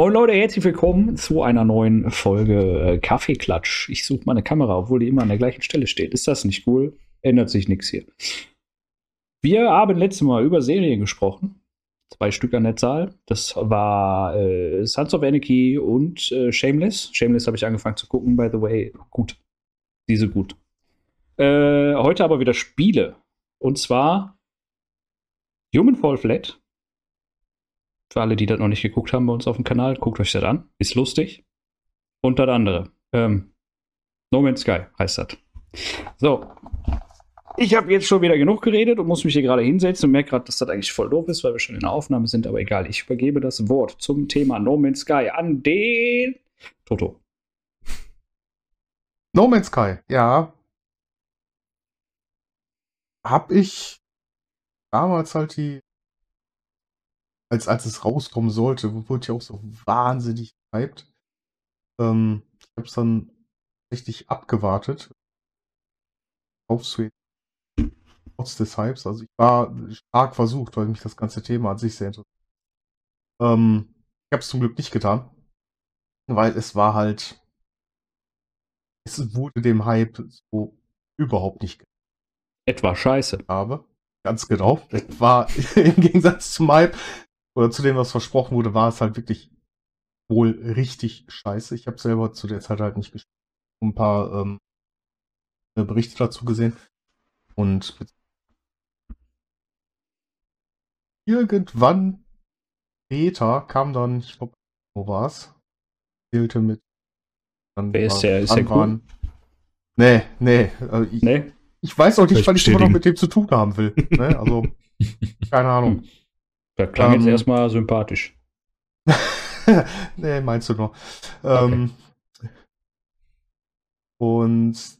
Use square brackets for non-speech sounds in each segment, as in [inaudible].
Moin Leute, herzlich willkommen zu einer neuen Folge äh, Kaffeeklatsch. Ich suche meine Kamera, obwohl die immer an der gleichen Stelle steht. Ist das nicht cool? Ändert sich nichts hier. Wir haben letztes Mal über Serien gesprochen. Zwei Stück an der Zahl. Das war äh, Sons of Anarchy und äh, Shameless. Shameless habe ich angefangen zu gucken, by the way. Gut. Diese gut. Äh, heute aber wieder Spiele. Und zwar Human Fall Flat für alle, die das noch nicht geguckt haben bei uns auf dem Kanal, guckt euch das an. Ist lustig. Und das andere. Ähm, no Man's Sky heißt das. So. Ich habe jetzt schon wieder genug geredet und muss mich hier gerade hinsetzen und merke gerade, dass das eigentlich voll doof ist, weil wir schon in der Aufnahme sind. Aber egal, ich übergebe das Wort zum Thema No Man's Sky an den Toto. No Man's Sky, ja. Hab ich damals halt die als, als es rauskommen sollte, wurde ich auch so wahnsinnig hyped. Ähm, ich habe es dann richtig abgewartet. Aufsweet. Trotz des Hypes. Also ich war stark versucht, weil mich das ganze Thema an sich sehr interessiert. Ähm, ich habe es zum Glück nicht getan. Weil es war halt. Es wurde dem Hype so überhaupt nicht. Etwa scheiße. Habe. Ganz genau. Es war [laughs] im Gegensatz zum Hype oder zu dem, was versprochen wurde, war es halt wirklich wohl richtig scheiße. Ich habe selber zu der Zeit halt nicht gespielt. Ein paar ähm, Berichte dazu gesehen. Und irgendwann später kam dann, ich glaube, wo war es? Zählte mit. Dann Wer ist der? Ist der cool? Nee, nee. Also ich, nee. Ich weiß auch nicht, was ich immer noch mit dem zu tun haben will. ne? Also, [laughs] keine Ahnung. Das klang ähm, jetzt erstmal sympathisch. [laughs] nee, meinst du noch. Ähm, Und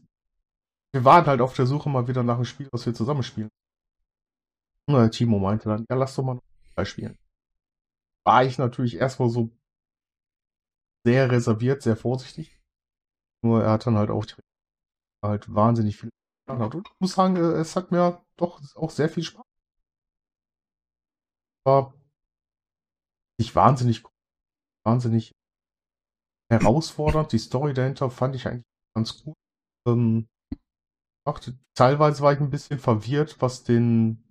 wir waren halt auf der Suche mal wieder nach einem Spiel, was wir zusammen spielen. Und Timo meinte dann, ja, lass doch mal noch spielen. War ich natürlich erstmal so sehr reserviert, sehr vorsichtig. Nur er hat dann halt auch halt wahnsinnig viel. Und ich muss sagen, äh, es hat mir doch auch sehr viel Spaß war nicht wahnsinnig, wahnsinnig herausfordernd. Die Story dahinter fand ich eigentlich ganz gut. Ähm, teilweise war ich ein bisschen verwirrt, was den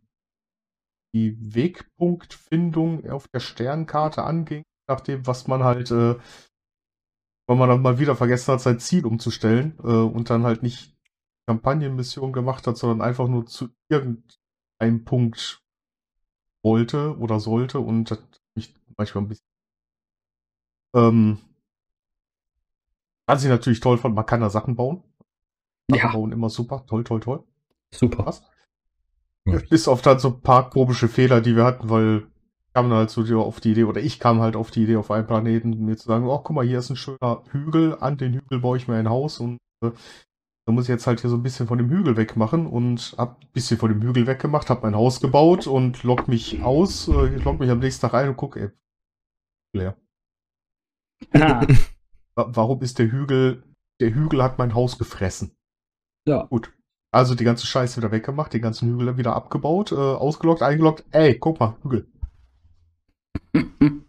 die Wegpunktfindung auf der Sternkarte anging, nachdem was man halt, äh, weil man dann mal wieder vergessen hat, sein Ziel umzustellen äh, und dann halt nicht Kampagnenmission gemacht hat, sondern einfach nur zu irgendeinem Punkt wollte oder sollte und das mich manchmal ein bisschen. Ähm, was ich natürlich toll fand, man kann da Sachen bauen. Sachen ja. bauen immer super, toll, toll, toll. Super. Was? [laughs] Bis auf dann so ein paar komische Fehler, die wir hatten, weil kam halt so auf die Idee, oder ich kam halt auf die Idee, auf einem Planeten mir zu sagen, oh, guck mal, hier ist ein schöner Hügel, an den Hügel baue ich mir ein Haus und äh, da muss ich jetzt halt hier so ein bisschen von dem Hügel wegmachen und hab ein bisschen von dem Hügel weggemacht, hab mein Haus gebaut und lock mich aus, äh, log mich am nächsten Tag rein und guck, ey, leer. Ah. [laughs] Warum ist der Hügel, der Hügel hat mein Haus gefressen. Ja. Gut. Also die ganze Scheiße wieder weggemacht, den ganzen Hügel wieder abgebaut, äh, ausgelockt, eingeloggt. Ey, guck mal, Hügel. [laughs]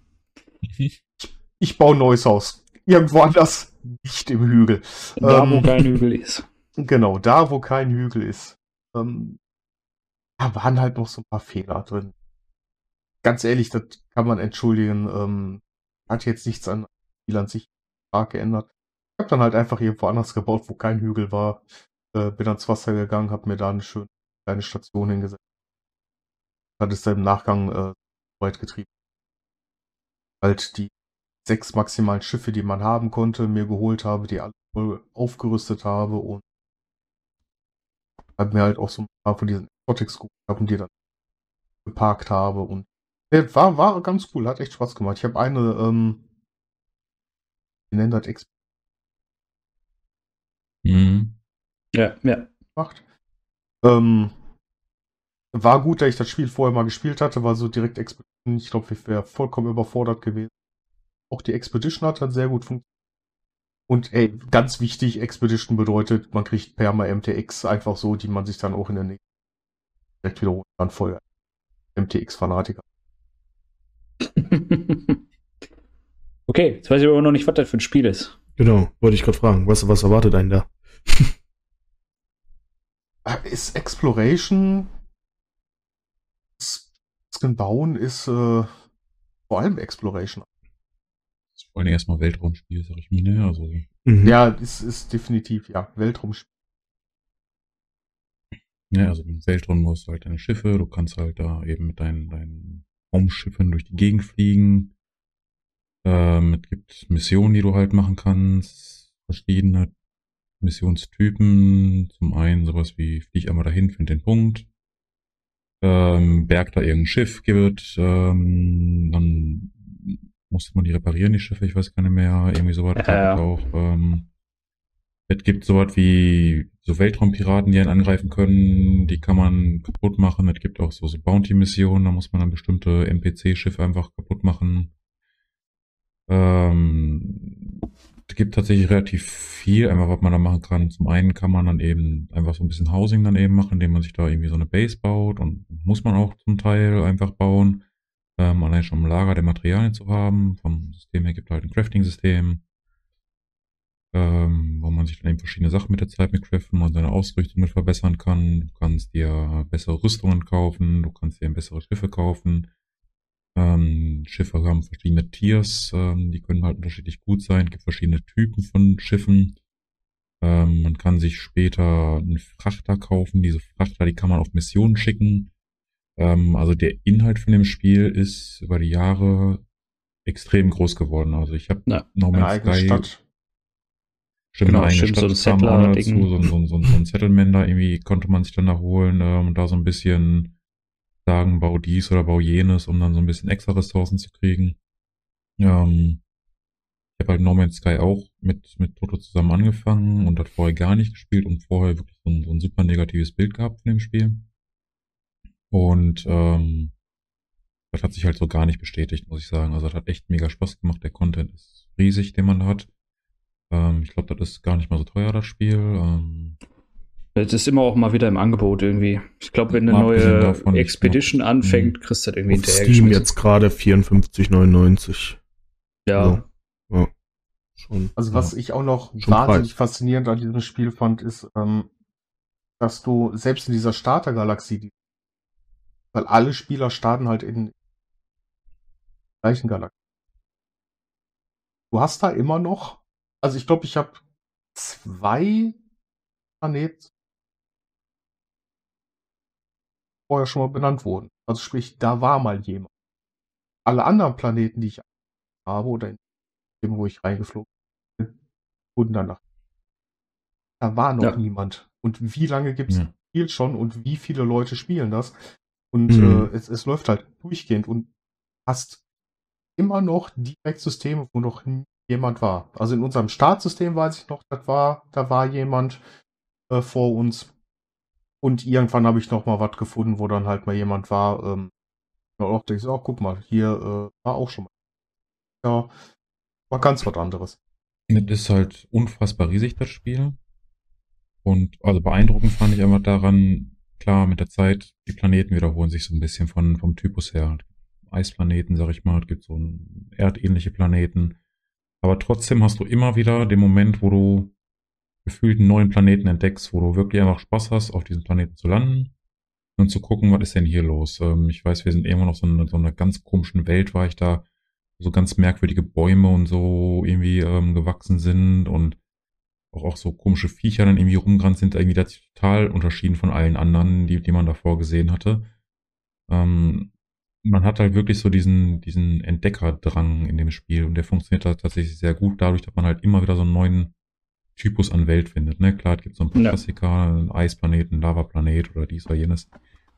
ich baue ein neues Haus. Irgendwo anders, nicht im Hügel. Da, ähm, wo kein Hügel ist. Genau, da wo kein Hügel ist. Ähm, da waren halt noch so ein paar Fehler drin. Ganz ehrlich, das kann man entschuldigen. Ähm, hat jetzt nichts an Spiel an sich geändert. Ich habe dann halt einfach irgendwo anders gebaut, wo kein Hügel war. Äh, bin ans Wasser gegangen, habe mir da eine schöne kleine Station hingesetzt. Hat es dann im Nachgang äh, weit getrieben. Halt die sechs maximalen Schiffe, die man haben konnte, mir geholt habe, die alle aufgerüstet habe und habe mir halt auch so ein paar von diesen Exotics gehabt und die dann geparkt habe und war, war ganz cool, hat echt Spaß gemacht. Ich habe eine, ähm, wie nennt das Exp mhm. Ja, ja. Gemacht. Ähm, war gut, da ich das Spiel vorher mal gespielt hatte, war so direkt Expedition. Ich glaube, ich wäre vollkommen überfordert gewesen. Auch die Expedition hat dann sehr gut funktioniert. Und ey, ganz wichtig, Expedition bedeutet, man kriegt Perma MTX einfach so, die man sich dann auch in der nächsten direkt wiederholen kann. Voll MTX-Fanatiker. [laughs] Okay, jetzt weiß ich aber noch nicht, was das für ein Spiel ist. Genau, wollte ich gerade fragen. Was, was erwartet einen da? Äh, [laughs] ist Exploration. Das Bauen ist äh, vor allem Exploration. Das vor allem erstmal Weltraumspiel, sag ich mir, ne? Also, mhm. Ja, es ist definitiv, ja, Weltraumspiel. Ja, also im Weltraum hast du halt deine Schiffe, du kannst halt da eben mit deinen, deinen Raumschiffen durch die Gegend fliegen. Ähm, es gibt Missionen, die du halt machen kannst, verschiedene Missionstypen. Zum einen sowas wie flieg einmal dahin, find den Punkt. Ähm, berg da irgendein Schiff gibt, ähm, dann musste man die reparieren, die Schiffe, ich weiß gar nicht mehr, irgendwie sowas ja, ja. auch. Ähm, es gibt sowas wie so Weltraumpiraten, die einen angreifen können, die kann man kaputt machen. Es gibt auch so, so Bounty-Missionen, da muss man dann bestimmte NPC-Schiffe einfach kaputt machen. Ähm, es gibt tatsächlich relativ viel, einfach was man da machen kann. Zum einen kann man dann eben einfach so ein bisschen Housing dann eben machen, indem man sich da irgendwie so eine Base baut und muss man auch zum Teil einfach bauen. Ähm, allein schon im Lager der Materialien zu haben. Vom System her gibt halt ein Crafting-System ähm, wo man sich dann eben verschiedene Sachen mit der Zeit mit craften und seine Ausrüstung mit verbessern kann. Du kannst dir bessere Rüstungen kaufen, du kannst dir bessere Schiffe kaufen. Ähm, Schiffe haben verschiedene Tiers, ähm, die können halt unterschiedlich gut sein. Es gibt verschiedene Typen von Schiffen. Ähm, man kann sich später einen Frachter kaufen. Diese Frachter, die kann man auf Missionen schicken. Ähm, also der Inhalt von dem Spiel ist über die Jahre extrem groß geworden. Also ich habe ja, No Man's Sky Stadt. Stimmt, genau, stimmt, so ein Settler dazu, so, so, so, so ein Settlement da irgendwie konnte man sich dann da holen ähm, und da so ein bisschen sagen, bau dies oder bau jenes, um dann so ein bisschen extra Ressourcen zu kriegen. Ähm, ich habe halt No Man's Sky auch mit, mit Toto zusammen angefangen und hat vorher gar nicht gespielt und vorher wirklich so ein, so ein super negatives Bild gehabt von dem Spiel. Und ähm, das hat sich halt so gar nicht bestätigt, muss ich sagen. Also das hat echt mega Spaß gemacht. Der Content ist riesig, den man da hat. Ähm, ich glaube, das ist gar nicht mal so teuer, das Spiel. Ähm, das ist immer auch mal wieder im Angebot irgendwie. Ich glaube, wenn eine neue davon, Expedition glaub, anfängt, mhm. kriegst du das irgendwie hinterher. Steam jetzt gerade 54,99. Ja. Also, ja. Schon, also was ja. ich auch noch wahnsinnig Preis. faszinierend an diesem Spiel fand, ist, ähm, dass du selbst in dieser Starter-Galaxie, weil alle Spieler starten halt in der gleichen Galaxie. Du hast da immer noch also ich glaube, ich habe zwei Planeten vorher schon mal benannt wurden. Also sprich, da war mal jemand. Alle anderen Planeten, die ich habe oder in dem, wo ich reingeflogen bin, wurden danach. Da war noch ja. niemand. Und wie lange gibt es ja. das Spiel schon und wie viele Leute spielen das? Und mhm. äh, es, es läuft halt durchgehend und hast immer noch direkt Systeme, wo noch jemand war. Also in unserem Startsystem weiß ich noch, das war, da war jemand äh, vor uns. Und irgendwann habe ich noch mal was gefunden, wo dann halt mal jemand war. Ähm, ja, auch denkst, oh, guck mal, hier äh, war auch schon mal. Ja, war ganz was anderes. Das ist halt unfassbar riesig, das Spiel. Und also beeindruckend fand ich einfach daran, klar, mit der Zeit, die Planeten wiederholen sich so ein bisschen von, vom Typus her. Eisplaneten, sag ich mal, es gibt so erdähnliche Planeten. Aber trotzdem hast du immer wieder den Moment, wo du gefühlt einen neuen Planeten entdeckst, wo du wirklich einfach Spaß hast, auf diesem Planeten zu landen und zu gucken, was ist denn hier los. Ähm, ich weiß, wir sind immer noch so in so einer ganz komischen Welt, war ich da, so ganz merkwürdige Bäume und so irgendwie ähm, gewachsen sind und auch, auch so komische Viecher dann irgendwie rumgerannt sind, irgendwie das total unterschieden von allen anderen, die, die man davor gesehen hatte. Ähm, man hat halt wirklich so diesen, diesen Entdeckerdrang in dem Spiel und der funktioniert da tatsächlich sehr gut, dadurch, dass man halt immer wieder so einen neuen Typus an Welt findet. Ne? Klar, es gibt so ein paar ja. Klassiker, ein Eisplanet, ein Lavaplanet oder dies oder jenes.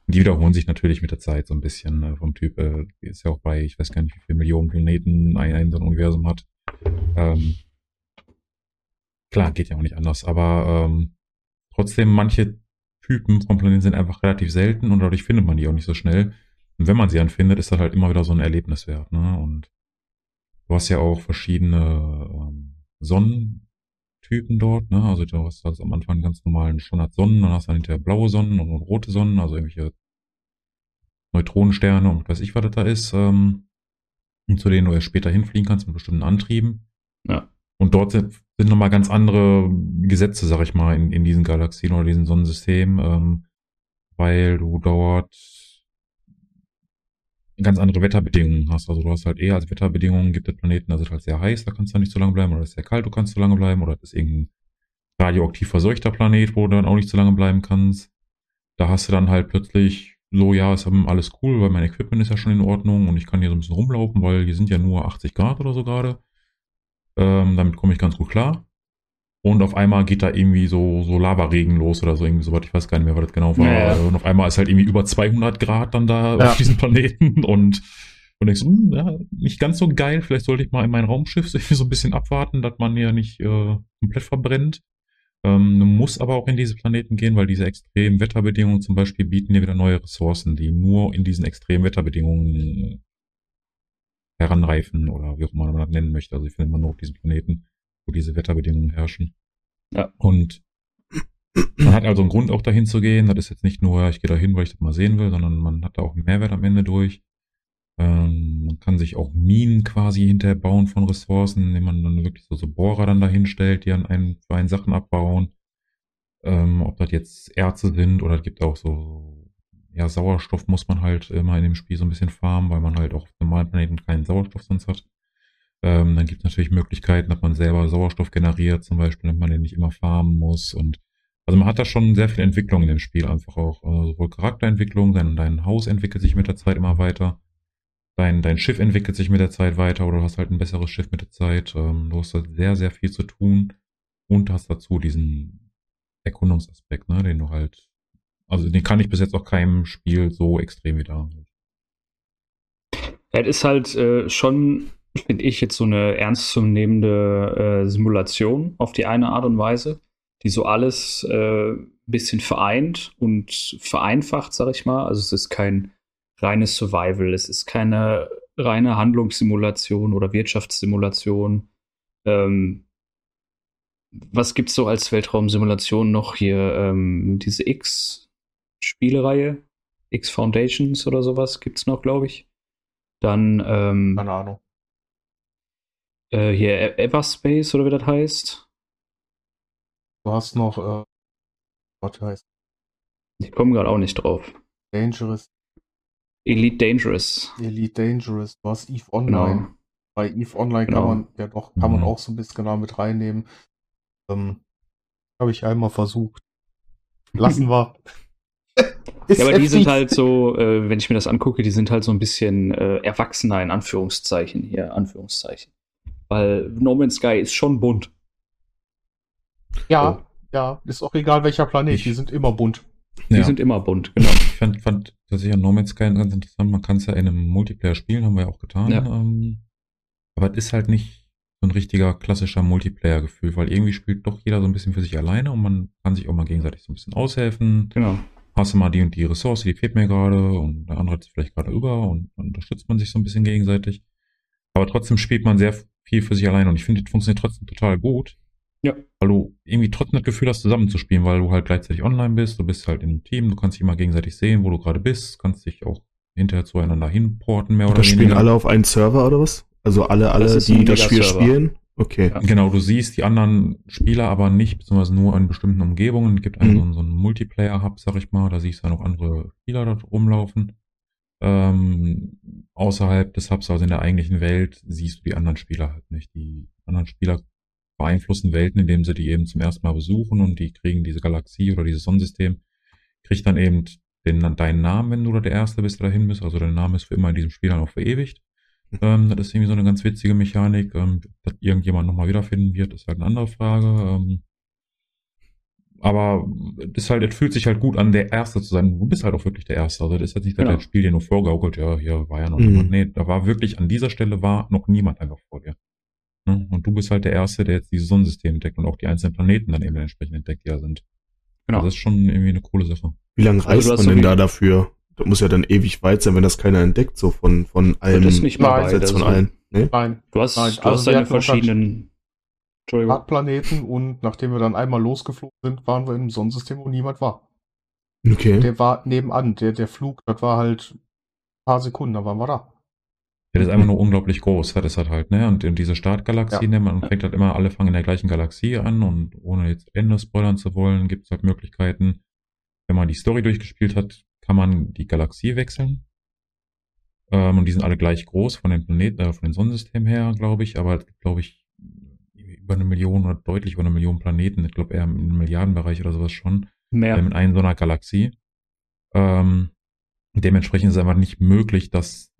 Und die wiederholen sich natürlich mit der Zeit so ein bisschen ne? vom Typ. Äh, ist ja auch bei, ich weiß gar nicht, wie viele Millionen Planeten ein, ein so ein Universum hat. Ähm, klar, geht ja auch nicht anders, aber ähm, trotzdem, manche Typen vom Planeten sind einfach relativ selten und dadurch findet man die auch nicht so schnell. Und wenn man sie dann findet, ist das halt immer wieder so ein Erlebnis wert. Ne? Und du hast ja auch verschiedene ähm, Sonnentypen dort. Ne? Also du hast also am Anfang ganz normalen Standard Sonnen, dann hast du dann hinterher blaue Sonnen und, rote Sonnen, also irgendwelche Neutronensterne und weiß ich, was das da ist. Ähm, zu denen du erst später hinfliegen kannst mit bestimmten Antrieben. Ja. Und dort sind, nochmal ganz andere Gesetze, sag ich mal, in, in diesen Galaxien oder diesen Sonnensystem, ähm, weil du dort ganz andere Wetterbedingungen hast. Also du hast halt eher als Wetterbedingungen gibt es Planeten, da ist halt sehr heiß, da kannst du nicht so lange bleiben, oder ist sehr kalt, du kannst so lange bleiben, oder ist irgendein radioaktiv verseuchter Planet, wo du dann auch nicht so lange bleiben kannst. Da hast du dann halt plötzlich so, ja, ist alles cool, weil mein Equipment ist ja schon in Ordnung und ich kann hier so ein bisschen rumlaufen, weil hier sind ja nur 80 Grad oder so gerade. Ähm, damit komme ich ganz gut klar. Und auf einmal geht da irgendwie so, so Lavaregen los oder so, irgendwie so was. Ich weiß gar nicht mehr, was das genau war. Ja, ja. Und auf einmal ist halt irgendwie über 200 Grad dann da Ja. auf diesem Planeten [laughs] und, und denkst, hm, ja, nicht ganz so geil. Vielleicht sollte ich mal in mein Raumschiff [laughs] so ein bisschen abwarten, dass man ja nicht äh, komplett verbrennt. Ähm, du musst aber auch in diese Planeten gehen, weil diese extremen Wetterbedingungen zum Beispiel bieten dir wieder neue Ressourcen, die nur in diesen extremen Wetterbedingungen heranreifen oder wie auch immer man das nennen möchte. Also ich finde man nur auf diesen Planeten, wo diese Wetterbedingungen herrschen. Ja. Und man hat also einen Grund auch dahin zu gehen. Das ist jetzt nicht nur, ich gehe da hin, weil ich das mal sehen will, sondern man hat da auch einen Mehrwert am Ende durch. Ähm, man kann sich auch Minen quasi hinterher bauen von Ressourcen, indem man dann wirklich so, so Bohrer dann dahin stellt, die an einen, für einen Sachen abbauen. Ähm, ob das jetzt Erze sind oder es gibt auch so, ja, Sauerstoff muss man halt immer in dem Spiel so ein bisschen farmen, weil man halt auch auf normalen Planeten keinen Sauerstoff sonst hat. Ähm, dann gibt es natürlich Möglichkeiten, dass man selber Sauerstoff generiert, zum Beispiel, damit man den nicht immer farmen muss. Und also man hat da schon sehr viel Entwicklung in dem Spiel, einfach auch also sowohl Charakterentwicklung, dein, dein Haus entwickelt sich mit der Zeit immer weiter. Dein, dein Schiff entwickelt sich mit der Zeit weiter oder du hast halt ein besseres Schiff mit der Zeit. Ähm, du hast da sehr, sehr viel zu tun und hast dazu diesen Erkundungsaspekt, ne, den du halt, also den kann ich bis jetzt auch keinem Spiel so extrem wieder. Es ist halt äh, schon, finde ich, jetzt so eine ernstzunehmende äh, Simulation auf die eine Art und Weise, die so alles äh, bisschen vereint und vereinfacht, sag ich mal. Also es ist kein reines Survival, es ist keine reine Handlungssimulation oder Wirtschaftssimulation. Ähm, was gibt's so als Weltraumsimulation noch hier? Ähm, diese X-Spielereihe, X Foundations oder sowas gibt's noch, glaube ich. Dann ähm, Keine Ahnung. äh, hier E- Everspace oder wie das heißt. Du hast noch, äh, was heißt Ich komme gerade auch nicht drauf. Dangerous, Elite Dangerous. Elite Dangerous. Du hast EVE Online. Genau. Bei EVE Online Genau. kann man ja doch, kann man Mhm. auch so ein bisschen genau mit reinnehmen. Ähm, Habe ich einmal versucht. Lassen [laughs] wir. Ist Ja, aber die sind halt so, äh, wenn ich mir das angucke, die sind halt so ein bisschen äh, erwachsener in Anführungszeichen hier, Anführungszeichen. Weil No Man's Sky ist schon bunt. Ja, ja, ist auch egal welcher Planet, Ich- die sind immer bunt. Die Ja. sind immer bunt, genau. Ich fand, fand tatsächlich an No Man's Sky ganz interessant. Man kann es ja in einem Multiplayer spielen, haben wir ja auch getan. Ja. Ähm, aber es ist halt nicht so ein richtiger klassischer Multiplayer-Gefühl, weil irgendwie spielt doch jeder so ein bisschen für sich alleine und man kann sich auch mal gegenseitig so ein bisschen aushelfen. Genau. Hast du mal die und die Ressource, die fehlt mir gerade und der andere hat es vielleicht gerade über und dann unterstützt man sich so ein bisschen gegenseitig. Aber trotzdem spielt man sehr viel für sich alleine und ich finde, das funktioniert trotzdem total gut. Ja. Weil du irgendwie trotzdem das Gefühl hast, zusammenzuspielen, weil du halt gleichzeitig online bist, du bist halt in einem Team, du kannst dich immer gegenseitig sehen, wo du gerade bist, kannst dich auch hinterher zueinander hinporten, mehr oder Das spielen weniger. alle auf einen Server oder was? Also alle, alle, die das Spiel spielen? Okay. Ja. Genau, du siehst die anderen Spieler aber nicht, beziehungsweise nur in bestimmten Umgebungen. Es gibt einen, Mhm. so, einen- so einen Multiplayer-Hub, sag ich mal, da siehst du dann auch andere Spieler dort rumlaufen. Ähm, außerhalb des Hubs, also in der eigentlichen Welt, siehst du die anderen Spieler halt nicht. Die anderen Spieler beeinflussen Welten, indem sie die eben zum ersten Mal besuchen und die kriegen diese Galaxie oder dieses Sonnensystem, kriegt dann eben den, deinen Namen, wenn du da der Erste bist, der dahin bist. Also dein Name ist für immer in diesem Spiel dann auch verewigt. Ähm, das ist irgendwie so eine ganz witzige Mechanik. Ähm, dass irgendjemand nochmal wiederfinden wird, ist halt eine andere Frage. Ähm, aber es ist halt, es fühlt sich halt gut an, der Erste zu sein. Du bist halt auch wirklich der Erste. Also das ist jetzt nicht, dass Genau. das Spiel dir nur vorgaukelt, ja, hier war ja noch Mhm. niemand. Nee, da war wirklich, an dieser Stelle war noch niemand einfach vor dir. Ne? Und du bist halt der Erste, der jetzt dieses Sonnensystem entdeckt und auch die einzelnen Planeten dann eben entsprechend entdeckt, die da sind. Genau. Also das ist schon irgendwie eine coole Sache. Wie lange Also reist hast man denn da dafür? Das muss ja dann ewig weit sein, wenn das keiner entdeckt, so von, von allen. das ist nicht mal von allen. Ne? Nein, du hast, Nein, du also hast deine verschiedenen. Planeten und nachdem wir dann einmal losgeflogen sind, waren wir in einem Sonnensystem, wo niemand war. Okay. Der war nebenan, der, der Flug, das war halt ein paar Sekunden, dann waren wir da. Ja, das ist einfach nur unglaublich groß, das hat halt, ne? Und in diese Startgalaxie, Ja. ne, man fängt halt immer, alle fangen in der gleichen Galaxie an und ohne jetzt Ende spoilern zu wollen, gibt es halt Möglichkeiten. Wenn man die Story durchgespielt hat, kann man die Galaxie wechseln. Ähm, und die sind alle gleich groß von den Planeten, äh, von den Sonnensystemen her, glaube ich, aber es gibt, glaube ich, über eine Million oder deutlich über eine Million Planeten. Ich glaube eher im Milliardenbereich oder sowas schon Mehr. ähm, in einer so einer Galaxie. Ähm, dementsprechend ist es einfach nicht möglich, dass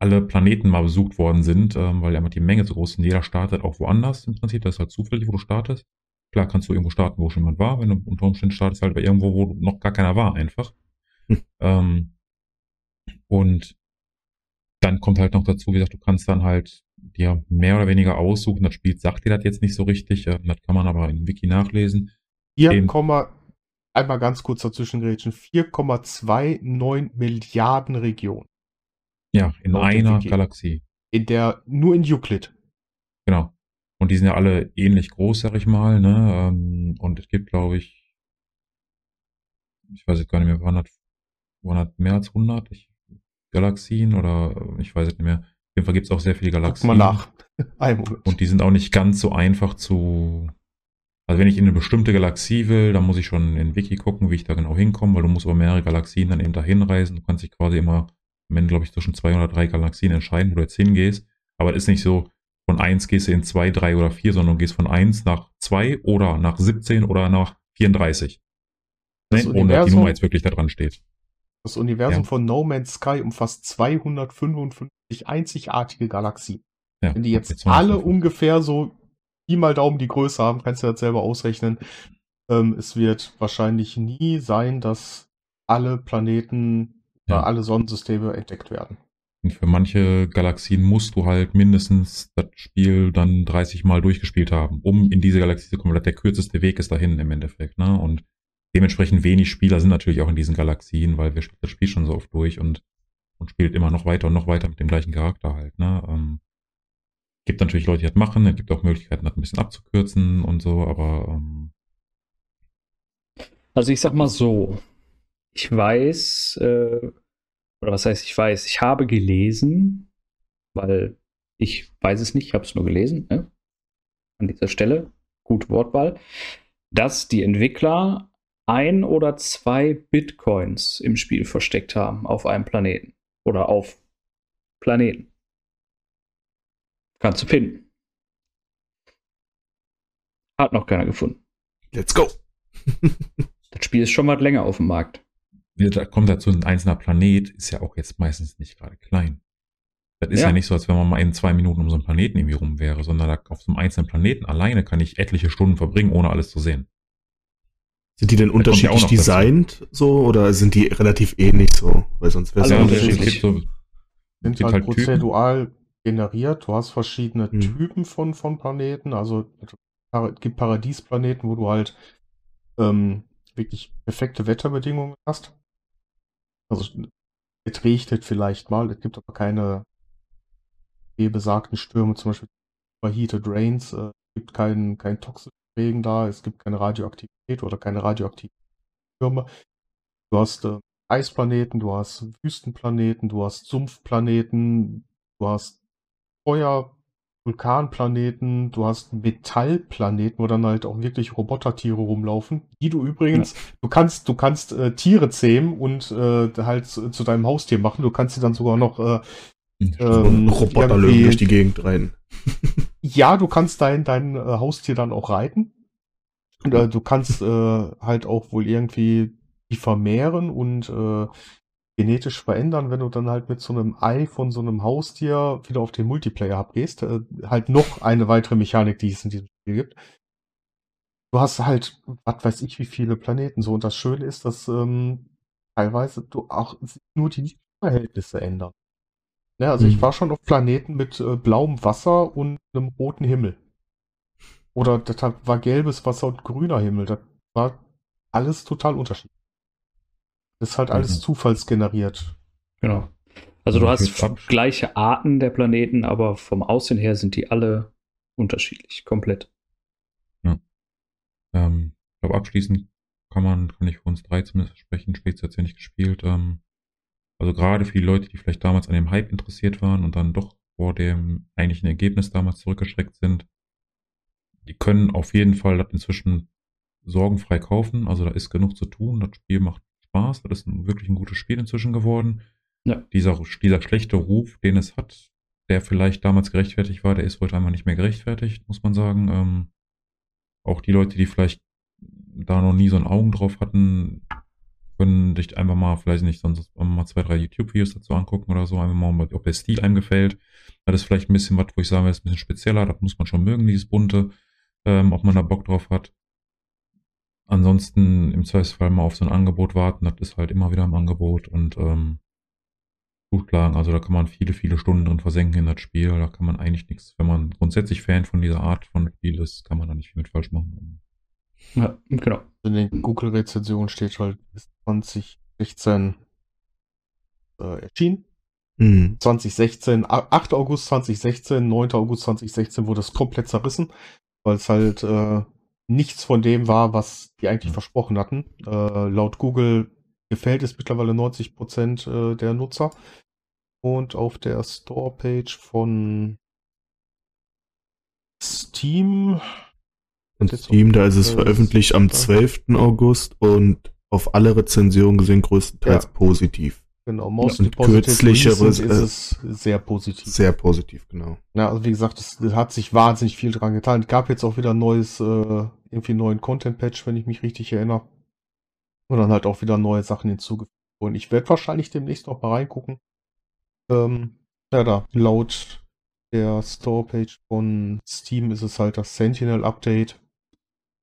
alle Planeten mal besucht worden sind, ähm, weil einfach die Menge so groß ist. Und jeder startet auch woanders im Prinzip. Das ist halt zufällig, wo du startest. Klar kannst du irgendwo starten, wo schon jemand war. Wenn du unter Umständen startest, halt bei irgendwo, wo noch gar keiner war, einfach. Hm. [laughs] Ähm, und dann kommt halt noch dazu, wie gesagt, du kannst dann halt dir mehr oder weniger aussuchen. Das Spiel sagt dir das jetzt nicht so richtig. Ähm, das kann man aber im Wiki nachlesen. 4, Eben. einmal ganz kurz dazwischen grätschen, 4,29 Milliarden Regionen. Ja, in Laut einer Wiki. Galaxie. In der, nur in Euclid. Genau. Und die sind ja alle ähnlich groß, sag ich mal, ne? Ähm, Und es gibt, glaube ich, ich weiß jetzt gar nicht mehr, waren das, waren das mehr als 100 ich, Galaxien oder äh, ich weiß es nicht mehr. Auf jeden Fall gibt es auch sehr viele Guck Galaxien. mal nach. [laughs] Und die sind auch nicht ganz so einfach zu. Also wenn ich in eine bestimmte Galaxie will, dann muss ich schon in Wiki gucken, wie ich da genau hinkomme, weil du musst über mehrere Galaxien dann eben dahin reisen. Du kannst dich quasi immer, am Ende glaube ich, zwischen zwei oder drei Galaxien entscheiden, wo du jetzt hingehst. Aber es ist nicht so, von eins gehst du in zwei, drei oder vier, sondern du gehst von eins nach zwei oder nach 17 oder nach 34. Das Ne? Ohne dass die Nummer jetzt wirklich da dran steht. Das Universum Ja. von No Man's Sky umfasst 255 einzigartige Galaxien. Ja, Wenn die jetzt okay, alle 250. ungefähr so Pi mal Daumen die Größe haben, kannst du das selber ausrechnen. Ähm, es wird wahrscheinlich nie sein, dass alle Planeten Ja. oder alle Sonnensysteme entdeckt werden. Und für manche Galaxien musst du halt mindestens das Spiel dann 30 Mal durchgespielt haben, um in diese Galaxie zu kommen. Weil der kürzeste Weg ist dahin im Endeffekt. Ne? Und dementsprechend wenig Spieler sind natürlich auch in diesen Galaxien, weil wir spielen das Spiel schon so oft durch und, und spielt immer noch weiter und noch weiter mit dem gleichen Charakter halt. Ne? Ähm, gibt natürlich Leute, die das machen. Es gibt auch Möglichkeiten, das ein bisschen abzukürzen und so, aber ähm, Also ich sag mal so, ich weiß, äh, oder was heißt ich weiß, ich habe gelesen, weil ich weiß es nicht, ich habe es nur gelesen, ne? an dieser Stelle, gute Wortwahl, dass die Entwickler ein oder zwei Bitcoins im Spiel versteckt haben auf einem Planeten oder auf Planeten. Kannst du finden. Hat noch keiner gefunden. Let's go. [laughs] Das Spiel ist schon was länger auf dem Markt. da kommt dazu, ein einzelner Planet ist ja auch jetzt meistens nicht gerade klein. Das ist ja. Ja. nicht so, als wenn man mal in zwei Minuten um so einen Planeten irgendwie rum wäre, sondern da auf so einem einzelnen Planeten alleine kann ich etliche Stunden verbringen, ohne alles zu sehen. Sind die denn unterschiedlich dazu. designt so oder sind die relativ ähnlich so? Weil sonst wäre es Also ja unterschiedlich. unterschiedlich. es gibt so, Sind halt, halt Typen. prozedural generiert. Du hast verschiedene Hm. Typen von, von Planeten. Also es gibt Paradiesplaneten, wo du halt ähm, wirklich perfekte Wetterbedingungen hast. Also es regnet vielleicht mal, es gibt aber keine besagten Stürme, zum Beispiel Heated Rains, äh, es gibt keinen kein toxischen Regen da, es gibt keine Radioaktivität oder keine radioaktiven Stürme. Du hast äh, Eisplaneten, du hast Wüstenplaneten, du hast Sumpfplaneten, du hast Feuer, Vulkanplaneten, du hast Metallplaneten, wo dann halt auch wirklich Robotertiere rumlaufen, die du übrigens, du kannst, du kannst äh, Tiere zähmen und äh, halt zu, zu deinem Haustier machen. Du kannst sie dann sogar noch, äh, ähm, Roboterlöwen durch die Gegend rein. [laughs] ja, du kannst dein, dein äh, Haustier dann auch reiten. Und, äh, du kannst äh, halt auch wohl irgendwie die vermehren und äh, genetisch verändern, wenn du dann halt mit so einem Ei von so einem Haustier wieder auf den Multiplayer abgehst. Äh, halt noch eine weitere Mechanik, die es in diesem Spiel gibt. Du hast halt, was weiß ich, wie viele Planeten so. Und das Schöne ist, dass ähm, teilweise du auch nur die Verhältnisse ändern. Ne, also ich Mhm. war schon auf Planeten mit äh, blauem Wasser und einem roten Himmel. Oder das war gelbes Wasser und grüner Himmel. Das war alles total unterschiedlich. Das ist halt alles Mhm. zufallsgeneriert. Genau. Also du Ja, hast gleiche Arten der Planeten, aber vom Aussehen her sind die alle unterschiedlich, komplett. Ähm, ich glaube, abschließend kann man, kann ich für uns drei zumindest sprechen, Spezi hat ja nicht gespielt. Ähm, Also gerade für die Leute, die vielleicht damals an dem Hype interessiert waren und dann doch vor dem eigentlichen Ergebnis damals zurückgeschreckt sind, die können auf jeden Fall das inzwischen sorgenfrei kaufen. Also da ist genug zu tun. Das Spiel macht Spaß. Das ist ein, wirklich ein gutes Spiel inzwischen geworden. Ja. Dieser, dieser schlechte Ruf, den es hat, der vielleicht damals gerechtfertigt war, der ist heute einfach nicht mehr gerechtfertigt, muss man sagen. Ähm, auch die Leute, die vielleicht da noch nie so ein Augen drauf hatten, können dich einfach mal, vielleicht nicht, sonst mal zwei, drei YouTube-Videos dazu angucken oder so, einfach mal, ob der Stil einem gefällt. Das ist vielleicht ein bisschen was, wo ich sage, das ist ein bisschen spezieller, das muss man schon mögen, dieses bunte, ähm, ob man da Bock drauf hat. Ansonsten im Zweifelsfall mal auf so ein Angebot warten, das ist halt immer wieder im Angebot und ähm, schlagen. Also da kann man viele, viele Stunden drin versenken in das Spiel. Da kann man eigentlich nichts, wenn man grundsätzlich Fan von dieser Art von Spiel ist, kann man da nicht viel mit falsch machen. Ja, genau. In den Google-Rezensionen steht halt bis 2016 äh, erschienen. Mhm. 2016, 8. August 2016, 9. August 2016 wurde es komplett zerrissen, weil es halt äh, nichts von dem war, was die eigentlich versprochen hatten. Äh, laut Google gefällt es mittlerweile 90 Prozent äh, der Nutzer. Und auf der Store-Page von Steam. Und Steam, da ist es Äh, veröffentlicht am ja. 12. August und auf alle Rezensionen gesehen größtenteils Ja. positiv. Genau, Most Und kürzlichere, ist es sehr positiv. Sehr positiv, genau. Ja, also wie gesagt, es hat sich wahnsinnig viel dran getan. Es gab jetzt auch wieder ein neues, äh, irgendwie neuen Content-Patch, wenn ich mich richtig erinnere. Und dann halt auch wieder neue Sachen hinzugefügt. Und ich werde wahrscheinlich demnächst noch mal reingucken. Ähm, ja, da, laut der Store-Page von Steam ist es halt das Sentinel-Update.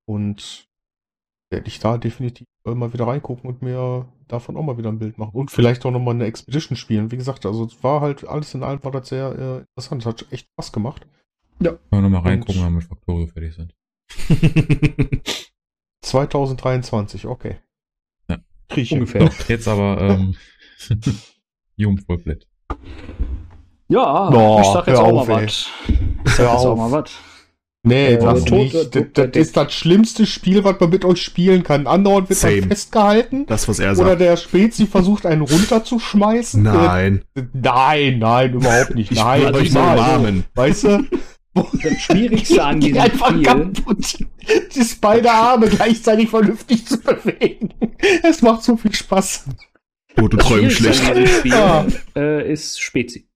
Und werde ich da definitiv mal wieder reingucken und mir davon auch mal wieder ein Bild machen. Und vielleicht auch noch mal eine Expedition spielen. Wie gesagt, also es war halt alles in allem war das sehr äh, interessant. Es hat echt Spaß gemacht. Können wir nochmal Und- reingucken, wenn wir mit Factorio fertig sind. [laughs] 2023, okay. Ja. Krieg ich hin. Ungefähr. Doch, [laughs] jetzt aber ähm, [laughs] Fullblit. Ja, Boah, ich sag jetzt auch auf, mal was. Ich sag jetzt auch mal was. Nee, Äh, das Tod- nicht. Tod- Das, Tod- das ist das schlimmste Spiel, was man mit euch spielen kann. Andauernd wird Same. man festgehalten. Das, was er Oder sagt. der Spezi versucht, einen runterzuschmeißen. Nein. Äh, nein, nein, überhaupt nicht. [laughs] Ich nein, euch niemals. umarmen. Weißt du? [laughs] Das Schwierigste an [laughs] Die diesem einfach Spiel. kaputt. Die beide Arme gleichzeitig vernünftig zu bewegen. Es macht so viel Spaß. Oh, du Das träumst schlecht. Spiel Ja. äh, ist Spezi.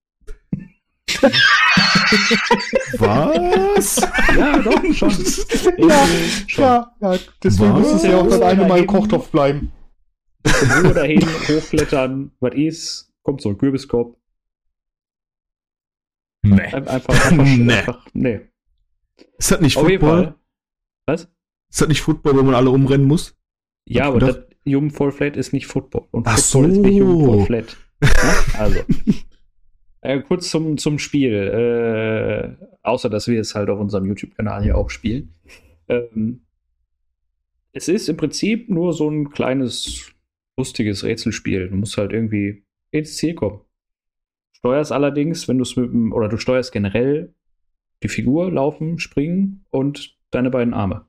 Was? Ja, doch, schon. [laughs] Ja, Irgendwie schon. ja, ja, deswegen Was? muss es ja auch das eine Mal. Kochtopf bleiben. Ruhe dahin, hochklettern, was ist, kommt so ein Kürbiskorb. Nee. Ein- Einfach, einfach, [laughs] Nee. einfach, nee. Ist das nicht Auf jeden Football? Fall. Was? Ist das nicht Football, wo man alle umrennen muss? Ja, aber das Human Fall Flat ist nicht Football. Und Ach Football ist nicht so. Human Fall Flat. Ja, [laughs] also. Äh, kurz zum, zum Spiel. Äh, außer, dass wir es halt auf unserem YouTube-Kanal hier auch spielen. Ähm, es ist im Prinzip nur so ein kleines, lustiges Rätselspiel. Du musst halt irgendwie ins Ziel kommen. Steuerst allerdings, wenn du es mit dem, oder du steuerst generell die Figur, laufen, springen und deine beiden Arme.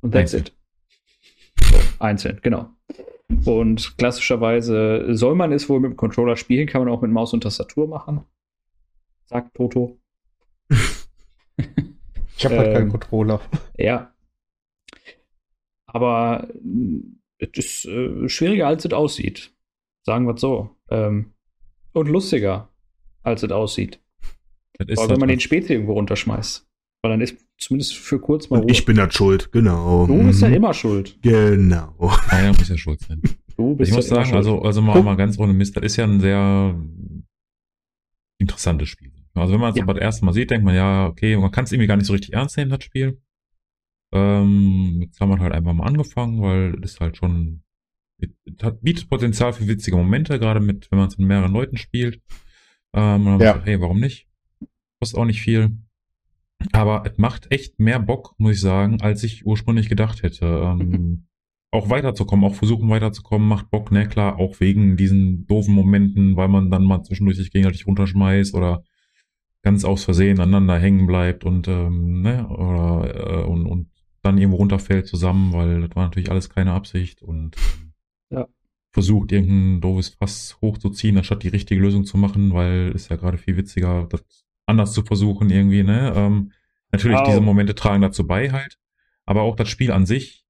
Und that's Einzeln. it. So, einzeln, genau. Und klassischerweise soll man es wohl mit dem Controller spielen, kann man auch mit Maus und Tastatur machen. Sagt Toto. Ich habe halt keinen Ähm, Controller. Ja. Aber mh, es ist äh, schwieriger, als es aussieht. Sagen wir es so. Ähm, und lustiger, als es aussieht. Das ist Aber wenn man den. Spezi irgendwo runterschmeißt. Weil dann ist zumindest für kurz mal Und ich bin das schuld, genau. Du bist ja Mhm. immer schuld. Genau. Einer muss ja schuld sein. Du bist Ich muss ja immer sagen, schuld. also, also mal, mal ganz ohne Mist, das ist ja ein sehr interessantes Spiel. Also wenn man es Ja. aber das erste Mal sieht, denkt man, ja, okay, man kann es irgendwie gar nicht so richtig ernst nehmen, das Spiel. Ähm, jetzt haben wir halt einfach mal angefangen, weil es halt schon, es hat, bietet Potenzial für witzige Momente, gerade mit, wenn man es mit mehreren Leuten spielt. Ähm, und dann Ja. ja. gesagt, hey, warum nicht? Kostet auch nicht viel. Aber es macht echt mehr Bock, muss ich sagen, als ich ursprünglich gedacht hätte. Ähm, [laughs] auch weiterzukommen, auch versuchen weiterzukommen, macht Bock, ne, klar, auch wegen diesen doofen Momenten, weil man dann mal zwischendurch sich gegenseitig runterschmeißt oder ganz aus Versehen aneinander hängen bleibt und, ähm, ne, oder, äh, und, und dann irgendwo runterfällt zusammen, weil das war natürlich alles keine Absicht und ähm, Ja. versucht, irgendein doofes Fass hochzuziehen, anstatt die richtige Lösung zu machen, weil ist ja gerade viel witziger, das anders zu versuchen irgendwie, ne? Ähm, natürlich, Au. diese Momente tragen dazu bei halt, aber auch das Spiel an sich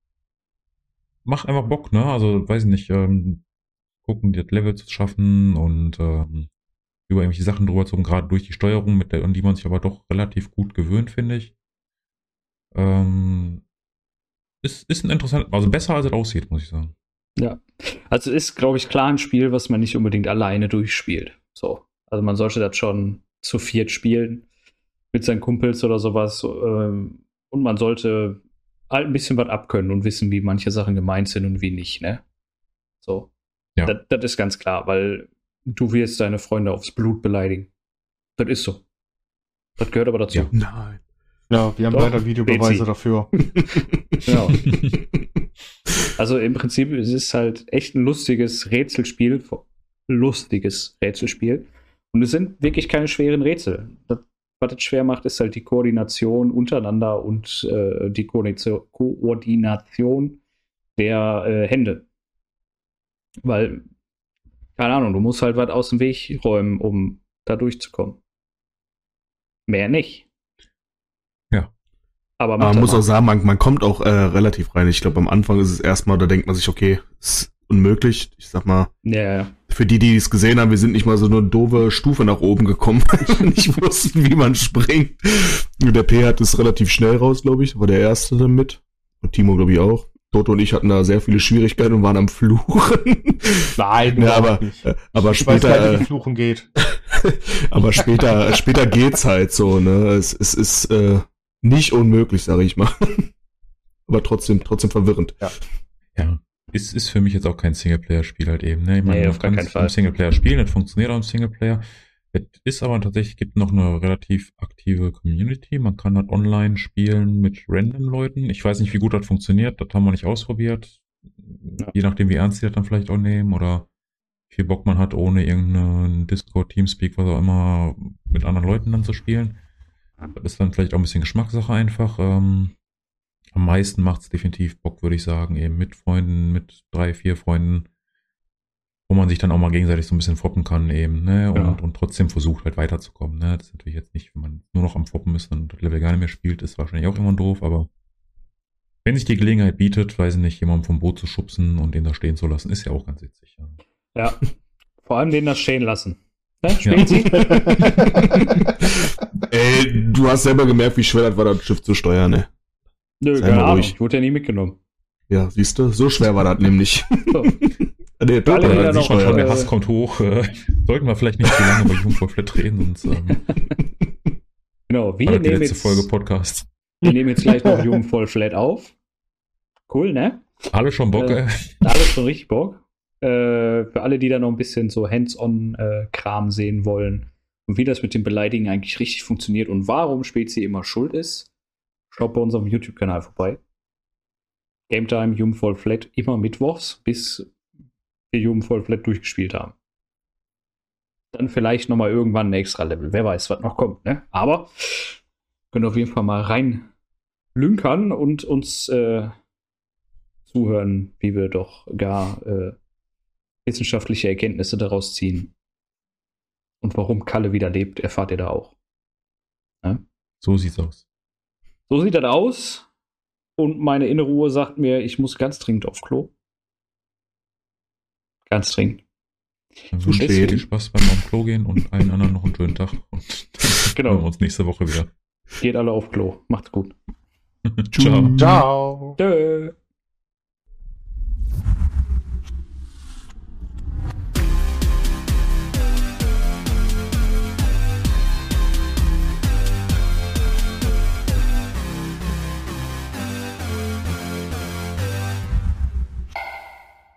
macht einfach Bock, ne? Also, weiß ich nicht, ähm, gucken, das Level zu schaffen und ähm, über irgendwelche Sachen drüber zu kommen, gerade durch die Steuerung, mit der, an die man sich aber doch relativ gut gewöhnt, finde ich. Ähm, ist, ist ein interessant, also besser als es aussieht, muss ich sagen. Ja. Also ist, glaube ich, klar ein Spiel, was man nicht unbedingt alleine durchspielt. So. Also man sollte das schon zu viert spielen mit seinen Kumpels oder sowas. Ähm, und man sollte halt ein bisschen was abkönnen und wissen, wie manche Sachen gemeint sind und wie nicht, ne? So. Ja. Das, das ist ganz klar, weil du wirst deine Freunde aufs Blut beleidigen. Das ist so. Das gehört aber dazu. Ja. Nein. Ja, wir haben Doch, leider Videobeweise dafür. [laughs] Genau. [laughs] Also im Prinzip es ist halt echt ein lustiges Rätselspiel, lustiges Rätselspiel. Und es sind wirklich keine schweren Rätsel. Das, was es schwer macht, ist halt die Koordination untereinander und äh, die Koordination, Koordination der äh, Hände. Weil, keine Ahnung, du musst halt was aus dem Weg räumen, um da durchzukommen. Mehr nicht. Ja. Aber man muss auch sagen, man, man kommt auch äh, relativ rein. Ich glaube, am Anfang ist es erstmal, da denkt man sich, okay, ist unmöglich. Ich sag mal, Ja, ja. Für die, die es gesehen haben, wir sind nicht mal so eine doofe Stufe nach oben gekommen, [laughs] weil wir nicht wussten, wie man springt. Der P hat es relativ schnell raus, glaube ich, war der Erste damit. Und Timo, glaube ich, auch. Toto und ich hatten da sehr viele Schwierigkeiten und waren am Fluchen. Nein, Ja, aber, äh, aber ich weiß gar später, nicht, wie äh, Fluchen geht. [laughs] aber später, später geht's halt so, ne? Es, es ist äh, nicht unmöglich, sage ich mal. [laughs] aber trotzdem, trotzdem verwirrend. Ja, ist, ist für mich jetzt auch kein Singleplayer-Spiel halt eben. Ne? Ich meine, Nee, man kann keinen es Fall. im Singleplayer spielen, das funktioniert auch im Singleplayer. Es ist aber tatsächlich, gibt noch eine relativ aktive Community. Man kann das online spielen mit random Leuten. Ich weiß nicht, wie gut das funktioniert. Das haben wir nicht ausprobiert. Ja. Je nachdem, wie ernst die das dann vielleicht auch nehmen oder wie viel Bock man hat, ohne irgendeinen Discord, Teamspeak, was auch immer, mit anderen Leuten dann zu spielen. Das ist dann vielleicht auch ein bisschen Geschmackssache einfach. Ähm, am meisten macht es definitiv Bock, würde ich sagen, eben mit Freunden, mit drei, vier Freunden, wo man sich dann auch mal gegenseitig so ein bisschen foppen kann eben, ne? Und, Ja. und trotzdem versucht halt weiterzukommen, ne? Das ist natürlich jetzt nicht, wenn man nur noch am Foppen ist und das Level gar nicht mehr spielt, ist wahrscheinlich auch irgendwann doof, aber wenn sich die Gelegenheit bietet, weiß ich nicht, jemanden vom Boot zu schubsen und den da stehen zu lassen, ist ja auch ganz witzig. Ja. Ja. Vor allem den das stehen lassen. Ne? Ja. [laughs] Ey, du hast selber gemerkt, wie schwer das war, das Schiff zu steuern, ne? Nö, Sei keine Ahnung. ruhig. Ich wurde ja nie mitgenommen. Ja, siehst du, so schwer war das nämlich. [laughs] So. [laughs] nee, Toto Alle das noch- nicht Schon, der äh, Hass kommt hoch. Äh, sollten wir vielleicht nicht zu lange bei Jungfrau Flat reden, sonst ähm, [laughs] Genau, wir war das die nehmen, letzte jetzt, Folge Podcast. wir nehmen jetzt gleich noch Jugend voll flat auf. Cool, ne? Alle schon Bock, Äh, äh, Alles schon richtig Bock. Äh, für alle, die da noch ein bisschen so Hands-on-Kram sehen wollen und wie das mit dem Beleidigen eigentlich richtig funktioniert und warum Spezi immer schuld ist, schaut bei unserem YouTube-Kanal vorbei. Game Time, Jugend voll flat, immer mittwochs, bis wir Jugend voll flat durchgespielt haben. Dann vielleicht noch mal irgendwann ein extra Level. Wer weiß, was noch kommt, ne? Aber können auf jeden Fall mal rein lünkern und uns äh, zuhören, wie wir doch gar äh, wissenschaftliche Erkenntnisse daraus ziehen. Und warum Kalle wieder lebt, erfahrt ihr da auch. so sieht's aus. So sieht das aus. Und meine innere Uhr sagt mir, ich muss ganz dringend aufs Klo. Ganz dringend. Dann Zu wünsche ich spät. viel Spaß beim auf Klo gehen und allen anderen noch einen schönen Tag. Und dann [laughs] Genau. hören wir uns nächste Woche wieder. Geht alle auf Klo. Macht's gut. [laughs] Ciao. Ciao. Tschö.